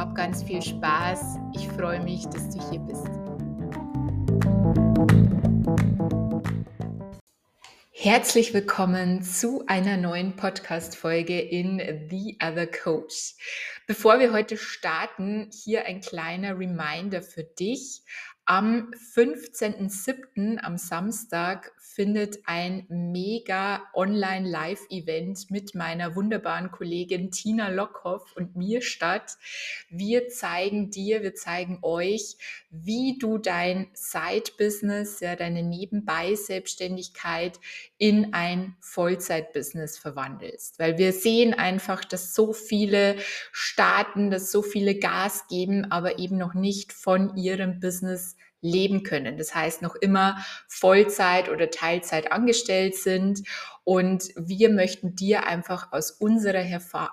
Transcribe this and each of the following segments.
Hab ganz viel Spaß. Ich freue mich, dass du hier bist. Herzlich willkommen zu einer neuen Podcast-Folge in The Other Coach. Bevor wir heute starten, hier ein kleiner Reminder für dich. Am 15.07. am Samstag findet ein mega Online-Live-Event mit meiner wunderbaren Kollegin Tina Lockhoff und mir statt. Wir zeigen dir, wir zeigen euch, wie du dein Side-Business, ja, deine Nebenbei-Selbstständigkeit in ein Vollzeit-Business verwandelst. Weil wir sehen einfach, dass so viele starten, dass so viele Gas geben, aber eben noch nicht von ihrem Business leben können. Das heißt, noch immer Vollzeit oder Teilzeit angestellt sind. Und wir möchten dir einfach aus unserer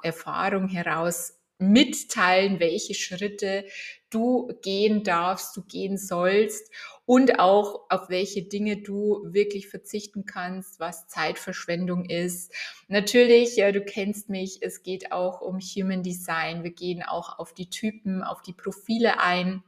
Erfahrung heraus mitteilen, welche Schritte du gehen darfst, du gehen sollst und auch auf welche Dinge du wirklich verzichten kannst, was Zeitverschwendung ist. Natürlich, ja, du kennst mich, es geht auch um Human Design. Wir gehen auch auf die Typen, auf die Profile ein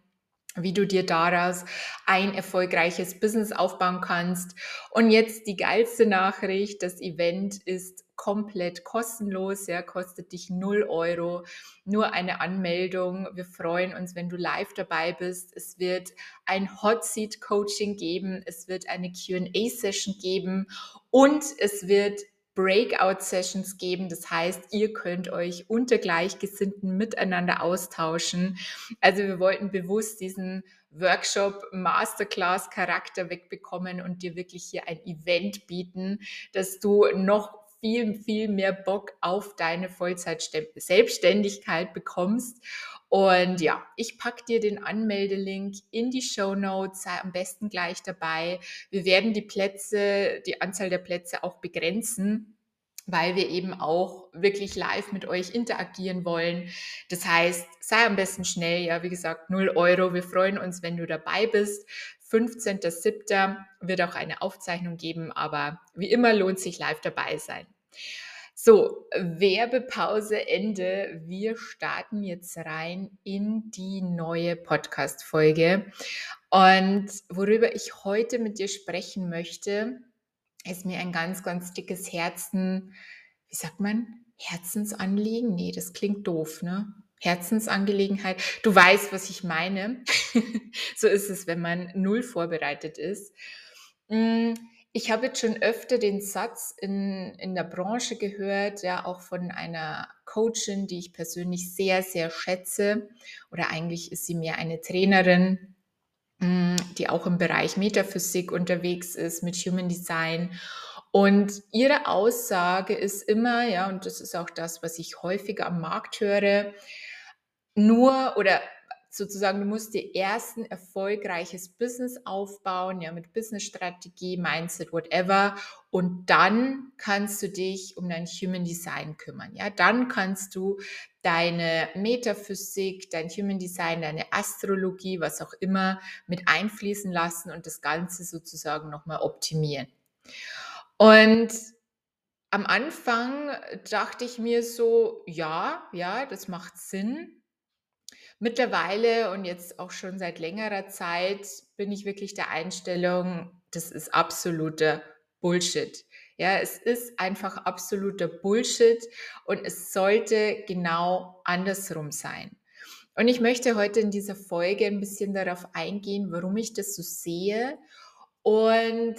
wie du dir daraus ein erfolgreiches Business aufbauen kannst. Und jetzt die geilste Nachricht, das Event ist komplett kostenlos, ja, kostet dich 0 Euro, nur eine Anmeldung. Wir freuen uns, wenn du live dabei bist. Es wird ein Hot Seat Coaching geben, es wird eine Q&A Session geben und es wird Breakout-Sessions geben. Das heißt, ihr könnt euch unter Gleichgesinnten miteinander austauschen. Also wir wollten bewusst diesen Workshop Masterclass Charakter wegbekommen und dir wirklich hier ein Event bieten, dass du noch viel, viel mehr Bock auf deine Vollzeit-Selbstständigkeit bekommst. Und ja, ich packe dir den Anmeldelink in die Show Notes, sei am besten gleich dabei. Wir werden die Plätze, die Anzahl der Plätze auch begrenzen weil wir eben auch wirklich live mit euch interagieren wollen. Das heißt, sei am besten schnell, ja, wie gesagt, 0 Euro. Wir freuen uns, wenn du dabei bist. 15.07. wird auch eine Aufzeichnung geben, aber wie immer lohnt sich live dabei sein. So, Werbepause Ende. Wir starten jetzt rein in die neue Podcast-Folge. Und worüber ich heute mit dir sprechen möchte, ist mir ein ganz, ganz dickes Herzen, wie sagt man, Herzensanliegen? Nee, das klingt doof, ne? Herzensangelegenheit. Du weißt, was ich meine. so ist es, wenn man null vorbereitet ist. Hm, ich habe jetzt schon öfter den Satz in, in der Branche gehört, ja, auch von einer Coachin, die ich persönlich sehr, sehr schätze. Oder eigentlich ist sie mehr eine Trainerin, hm, die auch im Bereich Metaphysik unterwegs ist mit Human Design. Und ihre Aussage ist immer, ja, und das ist auch das, was ich häufiger am Markt höre, nur oder sozusagen, du musst dir erst ein erfolgreiches Business aufbauen, ja, mit Businessstrategie, Mindset, whatever. Und dann kannst du dich um dein Human Design kümmern. Ja, dann kannst du deine Metaphysik, dein Human Design, deine Astrologie, was auch immer mit einfließen lassen und das Ganze sozusagen nochmal optimieren. Und am Anfang dachte ich mir so, ja, ja, das macht Sinn. Mittlerweile und jetzt auch schon seit längerer Zeit bin ich wirklich der Einstellung, das ist absoluter Bullshit. Ja, es ist einfach absoluter Bullshit und es sollte genau andersrum sein. Und ich möchte heute in dieser Folge ein bisschen darauf eingehen, warum ich das so sehe und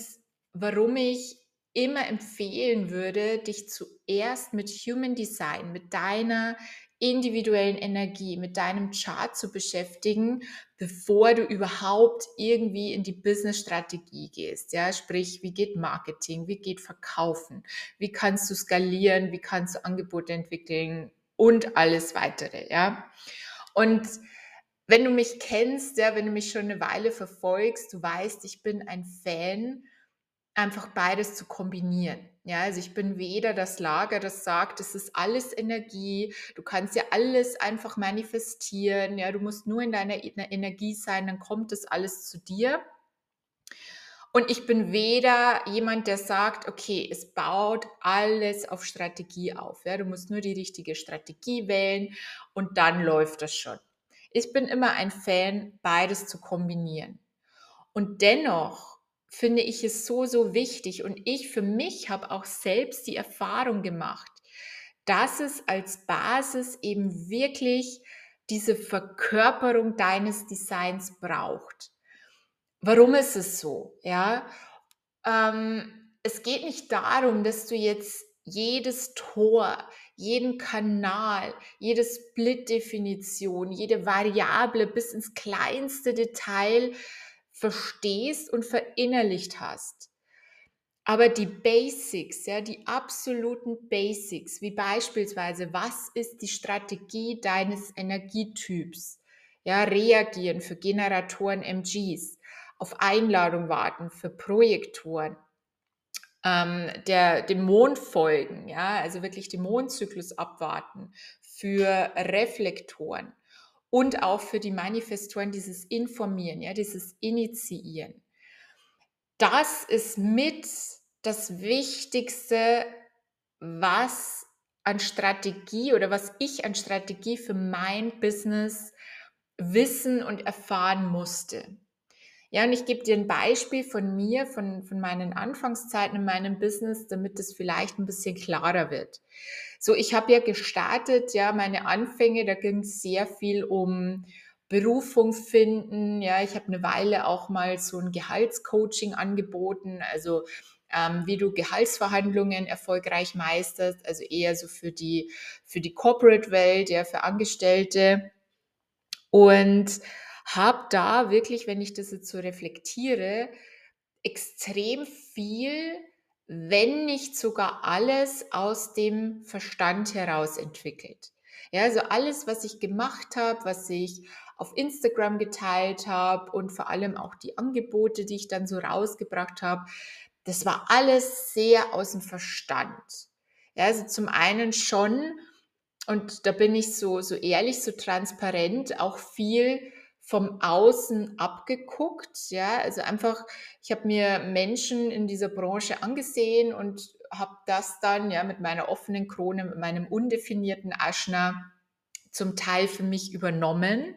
warum ich immer empfehlen würde, dich zuerst mit Human Design, mit deiner individuellen Energie, mit deinem Chart zu beschäftigen, bevor du überhaupt irgendwie in die Business-Strategie gehst. Ja, sprich, wie geht Marketing, wie geht Verkaufen, wie kannst du skalieren, wie kannst du Angebote entwickeln und alles weitere. Ja, und wenn du mich kennst, ja, wenn du mich schon eine Weile verfolgst, du weißt, ich bin ein Fan einfach beides zu kombinieren. Ja, also ich bin weder das Lager, das sagt, es ist alles Energie, du kannst ja alles einfach manifestieren, ja, du musst nur in deiner Energie sein, dann kommt das alles zu dir. Und ich bin weder jemand, der sagt, okay, es baut alles auf Strategie auf. Ja, du musst nur die richtige Strategie wählen und dann läuft das schon. Ich bin immer ein Fan, beides zu kombinieren. Und dennoch finde ich es so, so wichtig. Und ich für mich habe auch selbst die Erfahrung gemacht, dass es als Basis eben wirklich diese Verkörperung deines Designs braucht. Warum ist es so? Ja, ähm, es geht nicht darum, dass du jetzt jedes Tor, jeden Kanal, jede Split-Definition, jede Variable bis ins kleinste Detail verstehst und verinnerlicht hast. Aber die Basics, ja, die absoluten Basics, wie beispielsweise, was ist die Strategie deines Energietyps? Ja, reagieren für Generatoren MGs, auf Einladung warten für Projektoren, ähm, der, dem Mond folgen, ja, also wirklich den Mondzyklus abwarten für Reflektoren und auch für die Manifestoren dieses Informieren, ja, dieses Initiieren. Das ist mit das Wichtigste, was an Strategie oder was ich an Strategie für mein Business wissen und erfahren musste. Ja, und ich gebe dir ein Beispiel von mir, von, von meinen Anfangszeiten in meinem Business, damit es vielleicht ein bisschen klarer wird. So, ich habe ja gestartet, ja, meine Anfänge, da ging es sehr viel um Berufung finden. Ja, ich habe eine Weile auch mal so ein Gehaltscoaching angeboten, also ähm, wie du Gehaltsverhandlungen erfolgreich meisterst, also eher so für die, für die Corporate-Welt, ja, für Angestellte. Und habe da wirklich, wenn ich das jetzt so reflektiere, extrem viel wenn nicht sogar alles aus dem Verstand heraus entwickelt. Ja, also alles, was ich gemacht habe, was ich auf Instagram geteilt habe und vor allem auch die Angebote, die ich dann so rausgebracht habe, das war alles sehr aus dem Verstand. Ja, also zum einen schon, und da bin ich so, so ehrlich, so transparent, auch viel vom Außen abgeguckt. Ja, also einfach, ich habe mir Menschen in dieser Branche angesehen und habe das dann ja mit meiner offenen Krone, mit meinem undefinierten Aschner zum Teil für mich übernommen.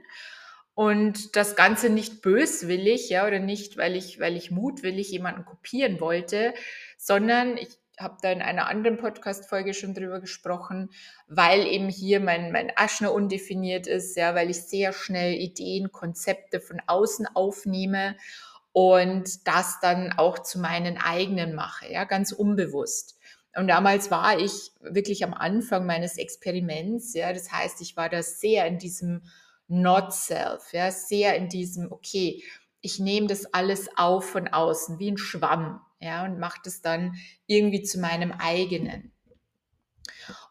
Und das Ganze nicht böswillig, ja, oder nicht, weil ich, weil ich mutwillig jemanden kopieren wollte, sondern ich habe da in einer anderen Podcast-Folge schon drüber gesprochen, weil eben hier mein, mein Aschner undefiniert ist, ja, weil ich sehr schnell Ideen, Konzepte von außen aufnehme und das dann auch zu meinen eigenen mache, ja, ganz unbewusst. Und damals war ich wirklich am Anfang meines Experiments, ja, das heißt, ich war da sehr in diesem Not Self, ja, sehr in diesem, okay, ich nehme das alles auf von außen, wie ein Schwamm, ja, und mache das dann irgendwie zu meinem eigenen.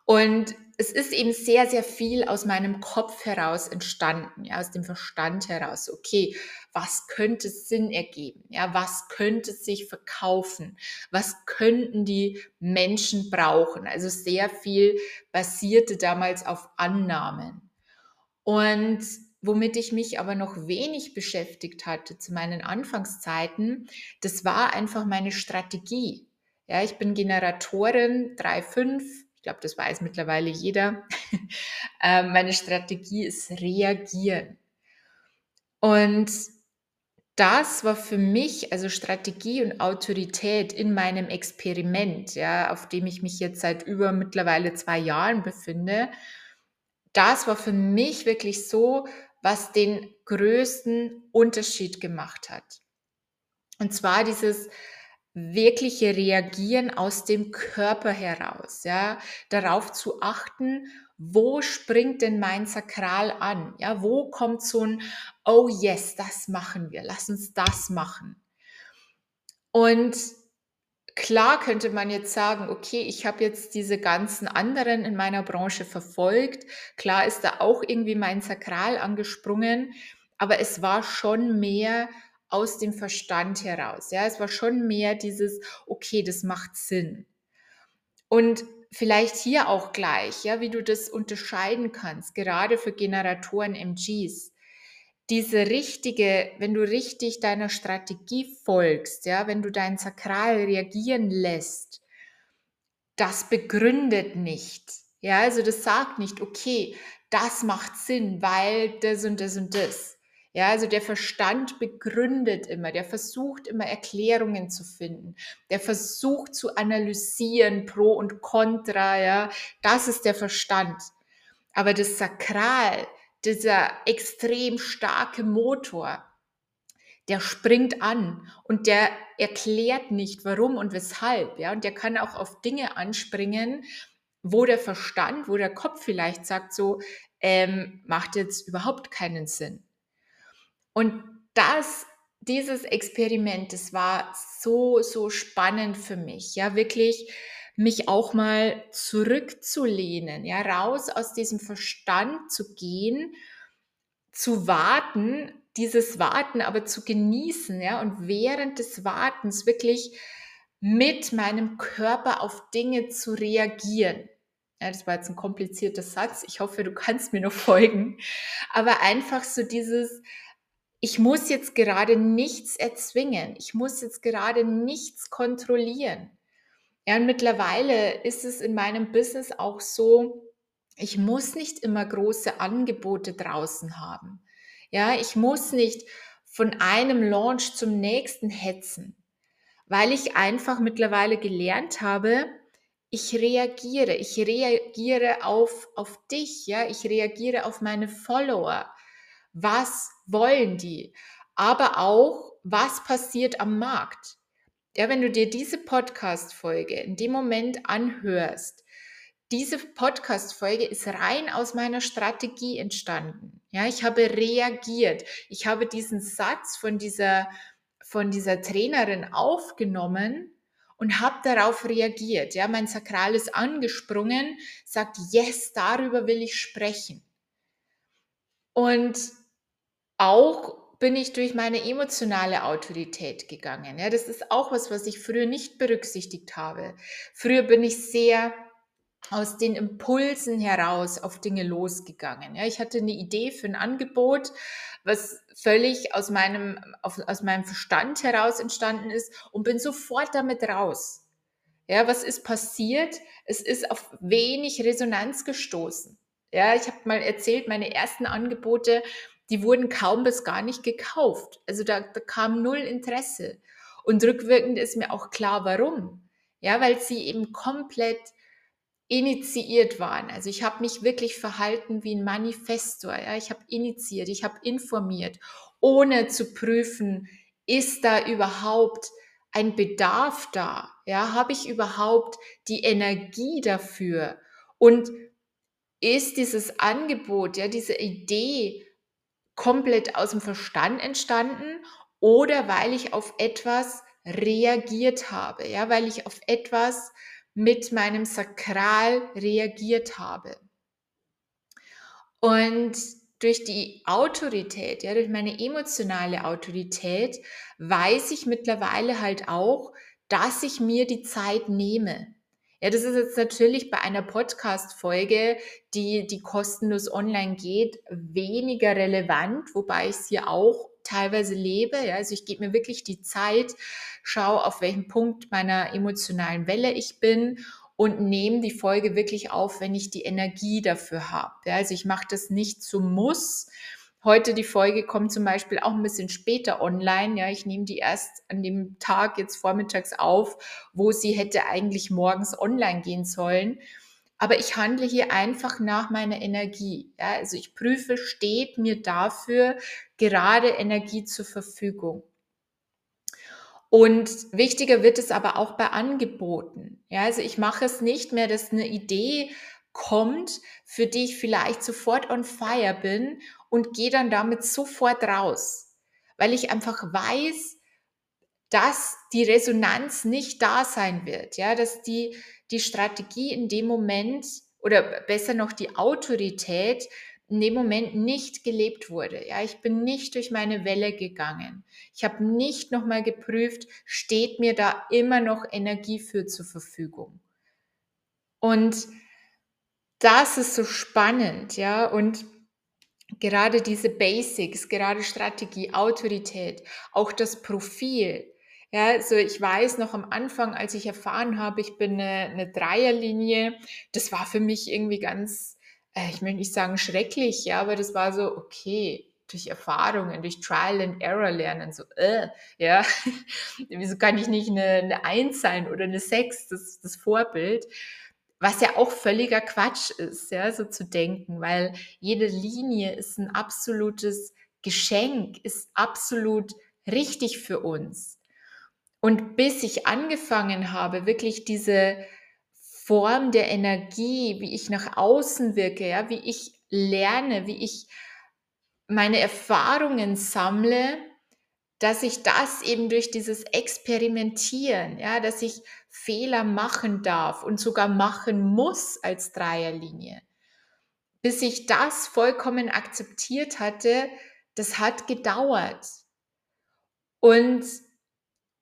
Und es ist eben sehr, sehr viel aus meinem Kopf heraus entstanden, ja, aus dem Verstand heraus. Okay, was könnte Sinn ergeben? Ja, was könnte sich verkaufen? Was könnten die Menschen brauchen? Also sehr viel basierte damals auf Annahmen. Und womit ich mich aber noch wenig beschäftigt hatte zu meinen Anfangszeiten, das war einfach meine Strategie. Ja, ich bin Generatorin 3.5. Ich glaube, das weiß mittlerweile jeder. Ähm, meine Strategie ist reagieren. Und das war für mich, also Strategie und Autorität in meinem Experiment, ja, auf dem ich mich jetzt seit über mittlerweile zwei Jahren befinde. Das war für mich wirklich so, was den größten Unterschied gemacht hat. Und zwar dieses wirkliche Reagieren aus dem Körper heraus, ja, darauf zu achten, wo springt denn mein Sakral an? Ja, wo kommt so ein Oh yes, das machen wir, lass uns das machen. Und klar könnte man jetzt sagen, okay, ich habe jetzt diese ganzen anderen in meiner Branche verfolgt. Klar ist da auch irgendwie mein Sakral angesprungen, aber es war schon mehr aus dem Verstand heraus. Ja, es war schon mehr dieses, okay, das macht Sinn. Und vielleicht hier auch gleich, ja, wie du das unterscheiden kannst, gerade für Generatoren MGs. Diese richtige, wenn du richtig deiner Strategie folgst, ja, wenn du dein Sakral reagieren lässt, das begründet nicht. Ja, also das sagt nicht, okay, das macht Sinn, weil das und das und das. Ja, also der Verstand begründet immer, der versucht immer Erklärungen zu finden, der versucht zu analysieren, pro und contra, ja, das ist der Verstand. Aber das Sakral, dieser extrem starke Motor, der springt an und der erklärt nicht, warum und weshalb, ja, und der kann auch auf Dinge anspringen, wo der Verstand, wo der Kopf vielleicht sagt so, ähm, macht jetzt überhaupt keinen Sinn. Und das, dieses Experiment, das war so, so spannend für mich, ja, wirklich mich auch mal zurückzulehnen, ja, raus aus diesem Verstand zu gehen, zu warten, dieses Warten aber zu genießen, ja, und während des Wartens wirklich mit meinem Körper auf Dinge zu reagieren. Ja, das war jetzt ein komplizierter Satz. Ich hoffe, du kannst mir noch folgen. Aber einfach so dieses, ich muss jetzt gerade nichts erzwingen. Ich muss jetzt gerade nichts kontrollieren. Ja, und mittlerweile ist es in meinem Business auch so, ich muss nicht immer große Angebote draußen haben. Ja, ich muss nicht von einem Launch zum nächsten hetzen, weil ich einfach mittlerweile gelernt habe, ich reagiere, ich reagiere auf, auf dich, ja, ich reagiere auf meine Follower. Was wollen die? Aber auch, was passiert am Markt? Ja, wenn du dir diese Podcast-Folge in dem Moment anhörst, diese Podcast-Folge ist rein aus meiner Strategie entstanden. Ja, ich habe reagiert. Ich habe diesen Satz von dieser, von dieser Trainerin aufgenommen und habe darauf reagiert. Ja, mein Sakral ist angesprungen, sagt, yes, darüber will ich sprechen. Und auch bin ich durch meine emotionale Autorität gegangen. Ja, das ist auch was, was ich früher nicht berücksichtigt habe. Früher bin ich sehr aus den Impulsen heraus auf Dinge losgegangen. Ja, ich hatte eine Idee für ein Angebot, was völlig aus meinem, auf, aus meinem Verstand heraus entstanden ist und bin sofort damit raus. Ja, was ist passiert? Es ist auf wenig Resonanz gestoßen. Ja, ich habe mal erzählt, meine ersten Angebote die wurden kaum bis gar nicht gekauft. Also da, da kam null Interesse. Und rückwirkend ist mir auch klar, warum. Ja, weil sie eben komplett initiiert waren. Also ich habe mich wirklich verhalten wie ein Manifestor. Ja? Ich habe initiiert, ich habe informiert, ohne zu prüfen, ist da überhaupt ein Bedarf da? Ja, habe ich überhaupt die Energie dafür? Und ist dieses Angebot, ja, diese Idee komplett aus dem Verstand entstanden oder weil ich auf etwas reagiert habe, ja, weil ich auf etwas mit meinem Sakral reagiert habe. Und durch die Autorität, ja, durch meine emotionale Autorität, weiß ich mittlerweile halt auch, dass ich mir die Zeit nehme. Ja, das ist jetzt natürlich bei einer Podcast-Folge, die, die kostenlos online geht, weniger relevant, wobei ich es hier auch teilweise lebe. Ja, also ich gebe mir wirklich die Zeit, schaue, auf welchem Punkt meiner emotionalen Welle ich bin und nehme die Folge wirklich auf, wenn ich die Energie dafür habe. Ja, also ich mache das nicht zum Muss, Heute die Folge kommt zum Beispiel auch ein bisschen später online. Ja, ich nehme die erst an dem Tag jetzt vormittags auf, wo sie hätte eigentlich morgens online gehen sollen. Aber ich handle hier einfach nach meiner Energie. Ja, also ich prüfe, steht mir dafür gerade Energie zur Verfügung. Und wichtiger wird es aber auch bei Angeboten. Ja, also ich mache es nicht mehr, dass eine Idee kommt, für die ich vielleicht sofort on fire bin und gehe dann damit sofort raus, weil ich einfach weiß, dass die Resonanz nicht da sein wird, ja, dass die, die Strategie in dem Moment oder besser noch die Autorität in dem Moment nicht gelebt wurde. Ja, ich bin nicht durch meine Welle gegangen. Ich habe nicht nochmal geprüft, steht mir da immer noch Energie für zur Verfügung. Und das ist so spannend, ja, und gerade diese Basics, gerade Strategie, Autorität, auch das Profil. Ja, also ich weiß noch am Anfang, als ich erfahren habe, ich bin eine, eine Dreierlinie, das war für mich irgendwie ganz, äh, ich möchte nicht sagen schrecklich, ja, aber das war so, okay, durch Erfahrungen, durch Trial and Error lernen, so, äh, ja, wieso kann ich nicht eine, eine Eins sein oder eine Sechs, das, das Vorbild was ja auch völliger Quatsch ist, ja, so zu denken, weil jede Linie ist ein absolutes Geschenk, ist absolut richtig für uns. Und bis ich angefangen habe, wirklich diese Form der Energie, wie ich nach außen wirke, ja, wie ich lerne, wie ich meine Erfahrungen sammle, dass ich das eben durch dieses Experimentieren, ja, dass ich Fehler machen darf und sogar machen muss als Dreierlinie. Bis ich das vollkommen akzeptiert hatte, das hat gedauert. Und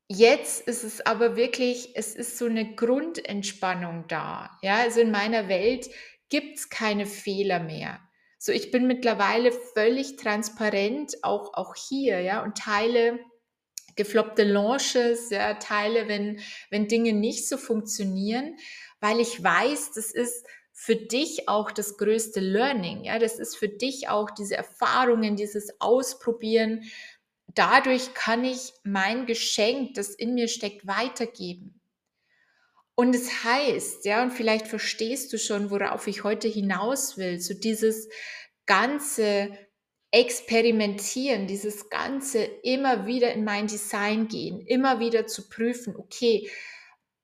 jetzt ist es aber wirklich, es ist so eine Grundentspannung da. Ja, also in meiner Welt gibt es keine Fehler mehr. So, ich bin mittlerweile völlig transparent, auch, auch hier, ja, und teile gefloppte Launches, ja, teile, wenn, wenn Dinge nicht so funktionieren, weil ich weiß, das ist für dich auch das größte Learning, ja, das ist für dich auch diese Erfahrungen, dieses Ausprobieren. Dadurch kann ich mein Geschenk, das in mir steckt, weitergeben. Und es heißt, ja, und vielleicht verstehst du schon, worauf ich heute hinaus will, so dieses ganze Experimentieren, dieses ganze immer wieder in mein Design gehen, immer wieder zu prüfen, okay,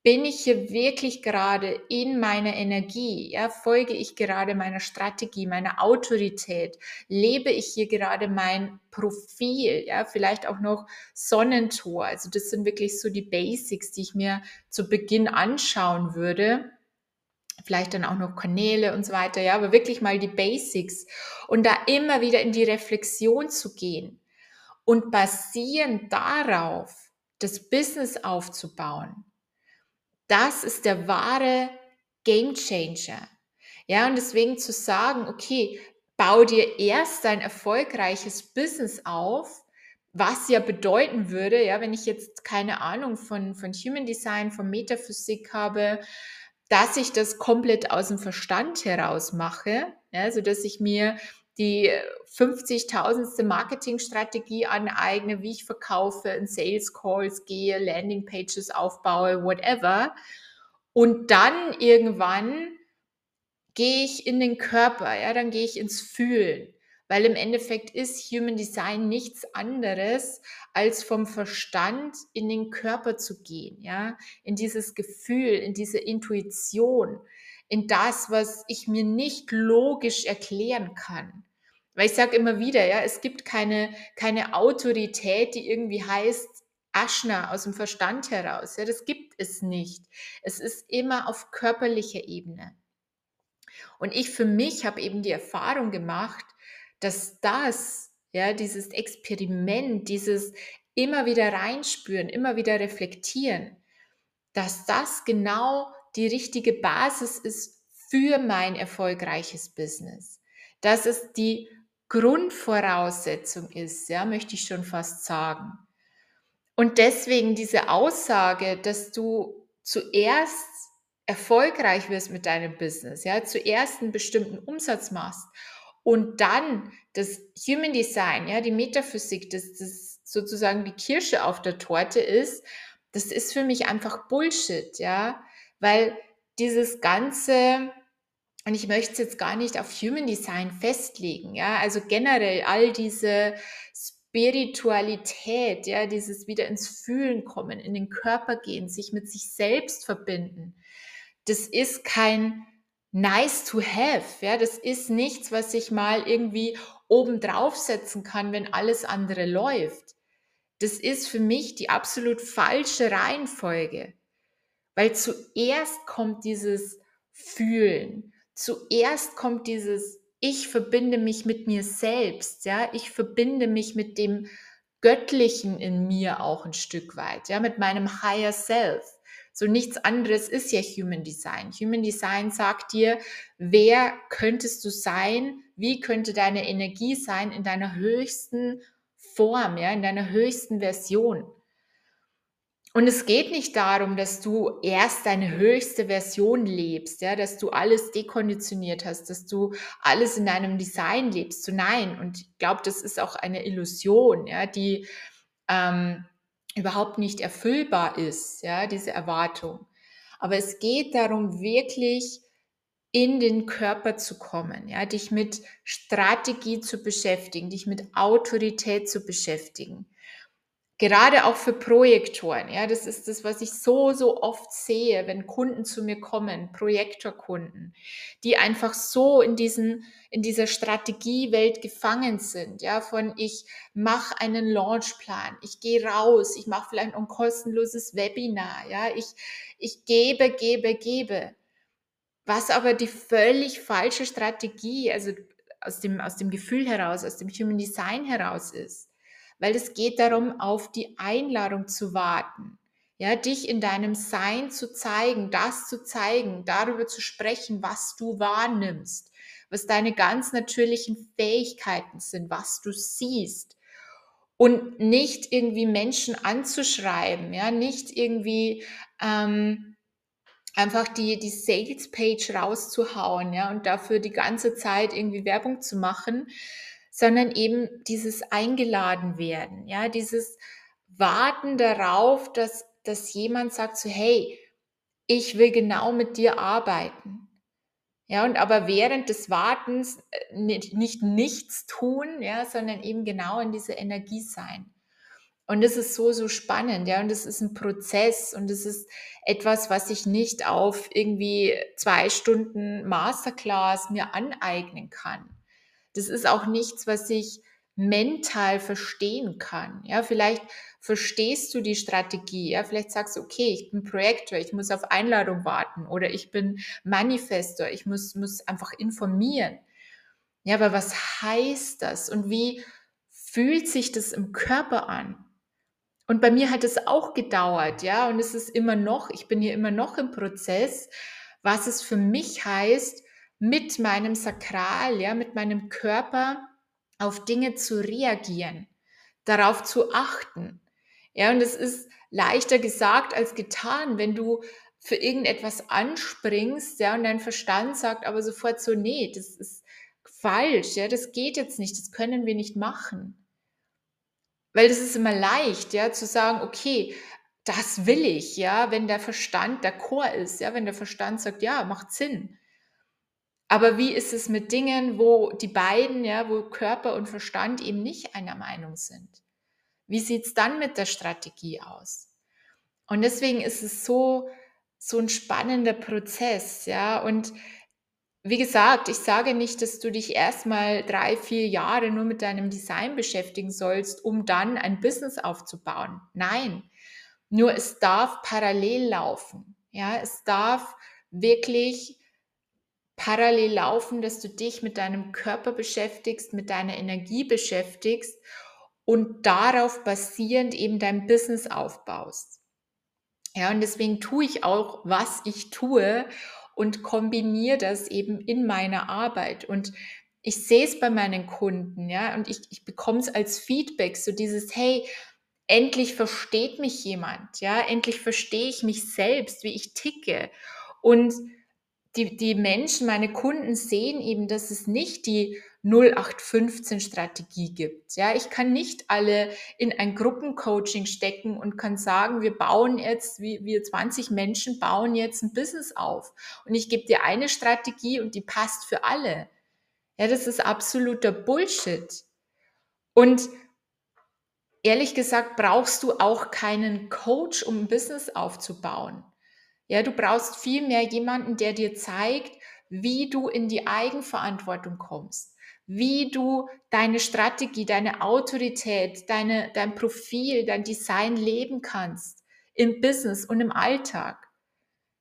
bin ich hier wirklich gerade in meiner Energie? Ja, folge ich gerade meiner Strategie, meiner Autorität? Lebe ich hier gerade mein Profil? Ja, vielleicht auch noch Sonnentor. Also das sind wirklich so die Basics, die ich mir zu Beginn anschauen würde. Vielleicht dann auch noch Kanäle und so weiter. Ja, aber wirklich mal die Basics und da immer wieder in die Reflexion zu gehen und basierend darauf das Business aufzubauen das ist der wahre Game Changer. Ja, und deswegen zu sagen, okay, bau dir erst dein erfolgreiches Business auf, was ja bedeuten würde, ja, wenn ich jetzt keine Ahnung von, von Human Design, von Metaphysik habe, dass ich das komplett aus dem Verstand heraus mache, ja, so dass ich mir die 50.000. Marketingstrategie aneigne, wie ich verkaufe, in Sales Calls gehe, Landing Pages aufbaue, whatever. Und dann irgendwann gehe ich in den Körper, ja, dann gehe ich ins Fühlen. Weil im Endeffekt ist Human Design nichts anderes, als vom Verstand in den Körper zu gehen, ja, in dieses Gefühl, in diese Intuition, in das, was ich mir nicht logisch erklären kann. Weil ich sage immer wieder, ja, es gibt keine, keine Autorität, die irgendwie heißt, Aschner aus dem Verstand heraus. Ja, das gibt es nicht. Es ist immer auf körperlicher Ebene. Und ich für mich habe eben die Erfahrung gemacht, dass das, ja, dieses Experiment, dieses immer wieder reinspüren, immer wieder reflektieren, dass das genau die richtige Basis ist für mein erfolgreiches Business. Dass es die Grundvoraussetzung ist, ja, möchte ich schon fast sagen. Und deswegen diese Aussage, dass du zuerst erfolgreich wirst mit deinem Business, ja, zuerst einen bestimmten Umsatz machst Und dann das Human Design, ja, die Metaphysik, das, das sozusagen die Kirsche auf der Torte ist, das ist für mich einfach Bullshit, ja, weil dieses ganze, und ich möchte es jetzt gar nicht auf Human Design festlegen, ja, also generell all diese Spiritualität, ja, dieses wieder ins Fühlen kommen, in den Körper gehen, sich mit sich selbst verbinden. Das ist kein nice to have, ja, das ist nichts, was ich mal irgendwie oben draufsetzen kann, wenn alles andere läuft. Das ist für mich die absolut falsche Reihenfolge, weil zuerst kommt dieses Fühlen, zuerst kommt dieses ich verbinde mich mit mir selbst, ja, ich verbinde mich mit dem Göttlichen in mir auch ein Stück weit, ja, mit meinem Higher Self. So nichts anderes ist ja Human Design. Human Design sagt dir, wer könntest du sein, wie könnte deine Energie sein in deiner höchsten Form, ja, in deiner höchsten Version. Und es geht nicht darum, dass du erst deine höchste Version lebst, ja, dass du alles dekonditioniert hast, dass du alles in deinem Design lebst. So nein. Und ich glaube, das ist auch eine Illusion, ja, die ähm, überhaupt nicht erfüllbar ist, ja, diese Erwartung. Aber es geht darum, wirklich in den Körper zu kommen, ja, dich mit Strategie zu beschäftigen, dich mit Autorität zu beschäftigen Gerade auch für Projektoren, ja, das ist das, was ich so, so oft sehe, wenn Kunden zu mir kommen, Projektorkunden, die einfach so in diesen, in dieser Strategiewelt gefangen sind, ja, von ich mache einen Launchplan, ich gehe raus, ich mache vielleicht ein kostenloses Webinar, ja, ich, ich gebe, gebe, gebe. Was aber die völlig falsche Strategie, also aus dem, aus dem Gefühl heraus, aus dem Human Design heraus ist weil es geht darum, auf die Einladung zu warten. Ja, dich in deinem Sein zu zeigen, das zu zeigen, darüber zu sprechen, was du wahrnimmst, was deine ganz natürlichen Fähigkeiten sind, was du siehst. Und nicht irgendwie Menschen anzuschreiben, ja, nicht irgendwie ähm, einfach die, die Sales-Page rauszuhauen, ja, und dafür die ganze Zeit irgendwie Werbung zu machen, sondern eben dieses eingeladen werden, ja, dieses Warten darauf, dass, dass jemand sagt so, hey, ich will genau mit dir arbeiten. Ja, und aber während des Wartens äh, nicht, nicht nichts tun, ja, sondern eben genau in dieser Energie sein. Und das ist so, so spannend, ja, und das ist ein Prozess und das ist etwas, was ich nicht auf irgendwie zwei Stunden Masterclass mir aneignen kann. Das ist auch nichts, was ich mental verstehen kann. Ja, vielleicht verstehst du die Strategie. Ja, vielleicht sagst du, okay, ich bin Projektor, ich muss auf Einladung warten oder ich bin Manifestor, ich muss, muss einfach informieren. Ja, aber was heißt das und wie fühlt sich das im Körper an? Und bei mir hat es auch gedauert, ja, und es ist immer noch, ich bin hier immer noch im Prozess, was es für mich heißt, mit meinem Sakral, ja, mit meinem Körper auf Dinge zu reagieren, darauf zu achten. Ja, und es ist leichter gesagt als getan, wenn du für irgendetwas anspringst, ja, und dein Verstand sagt aber sofort so, nee, das ist falsch, ja, das geht jetzt nicht, das können wir nicht machen. Weil das ist immer leicht, ja, zu sagen, okay, das will ich, ja, wenn der Verstand der Chor ist, ja, wenn der Verstand sagt, ja, macht Sinn. Aber wie ist es mit Dingen, wo die beiden, ja, wo Körper und Verstand eben nicht einer Meinung sind? Wie sieht es dann mit der Strategie aus? Und deswegen ist es so, so ein spannender Prozess, ja. Und wie gesagt, ich sage nicht, dass du dich erstmal drei, vier Jahre nur mit deinem Design beschäftigen sollst, um dann ein Business aufzubauen. Nein, nur es darf parallel laufen. Ja, es darf wirklich parallel laufen, dass du dich mit deinem Körper beschäftigst, mit deiner Energie beschäftigst und darauf basierend eben dein Business aufbaust. Ja, und deswegen tue ich auch, was ich tue und kombiniere das eben in meiner Arbeit. Und ich sehe es bei meinen Kunden, ja, und ich, ich bekomme es als Feedback, so dieses, hey, endlich versteht mich jemand, ja, endlich verstehe ich mich selbst, wie ich ticke. Und die, die Menschen, meine Kunden sehen eben, dass es nicht die 0815-Strategie gibt. Ja, ich kann nicht alle in ein Gruppencoaching stecken und kann sagen, wir bauen jetzt, wir 20 Menschen bauen jetzt ein Business auf. Und ich gebe dir eine Strategie und die passt für alle. Ja, das ist absoluter Bullshit. Und ehrlich gesagt brauchst du auch keinen Coach, um ein Business aufzubauen. Ja, du brauchst vielmehr jemanden, der dir zeigt, wie du in die Eigenverantwortung kommst, wie du deine Strategie, deine Autorität, deine, dein Profil, dein Design leben kannst im Business und im Alltag.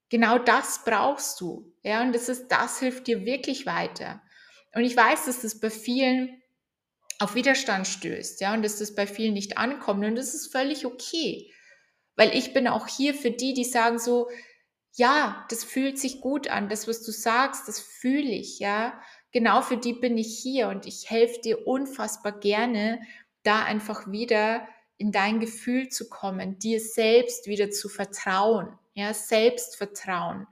Genau das brauchst du. Ja, und das ist, das hilft dir wirklich weiter. Und ich weiß, dass das bei vielen auf Widerstand stößt, ja, und dass das bei vielen nicht ankommt. Und das ist völlig okay. Weil ich bin auch hier für die, die sagen so, ja, das fühlt sich gut an, das, was du sagst, das fühle ich, ja. Genau für die bin ich hier und ich helfe dir unfassbar gerne, da einfach wieder in dein Gefühl zu kommen, dir selbst wieder zu vertrauen, ja, Selbstvertrauen.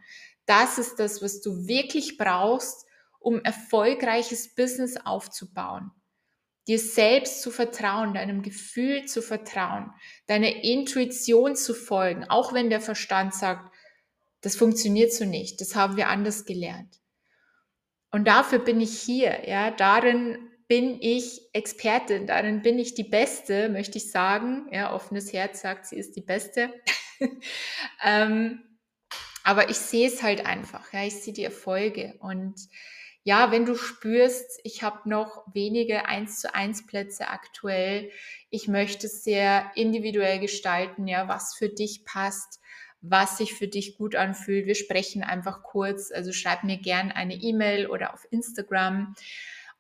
Das ist das, was du wirklich brauchst, um erfolgreiches Business aufzubauen. Dir selbst zu vertrauen, deinem Gefühl zu vertrauen, deiner Intuition zu folgen, auch wenn der Verstand sagt, das funktioniert so nicht. Das haben wir anders gelernt. Und dafür bin ich hier. Ja, darin bin ich Expertin, darin bin ich die Beste, möchte ich sagen. Ja, offenes Herz sagt, sie ist die Beste. ähm, aber ich sehe es halt einfach. Ja, ich sehe die Erfolge und ja, wenn du spürst, ich habe noch wenige 1 zu 1 Plätze aktuell, ich möchte es sehr individuell gestalten, ja, was für dich passt, was sich für dich gut anfühlt. Wir sprechen einfach kurz. Also schreib mir gern eine E-Mail oder auf Instagram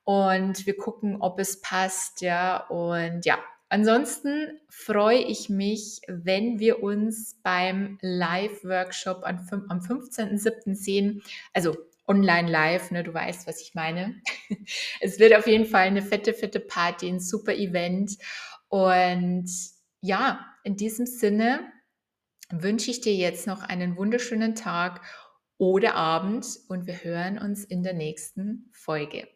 und wir gucken, ob es passt. Ja, und ja, ansonsten freue ich mich, wenn wir uns beim Live-Workshop am 15.07. sehen. Also online live, ne, du weißt, was ich meine. es wird auf jeden Fall eine fette, fette Party, ein super Event. Und ja, in diesem Sinne wünsche ich dir jetzt noch einen wunderschönen Tag oder Abend und wir hören uns in der nächsten Folge.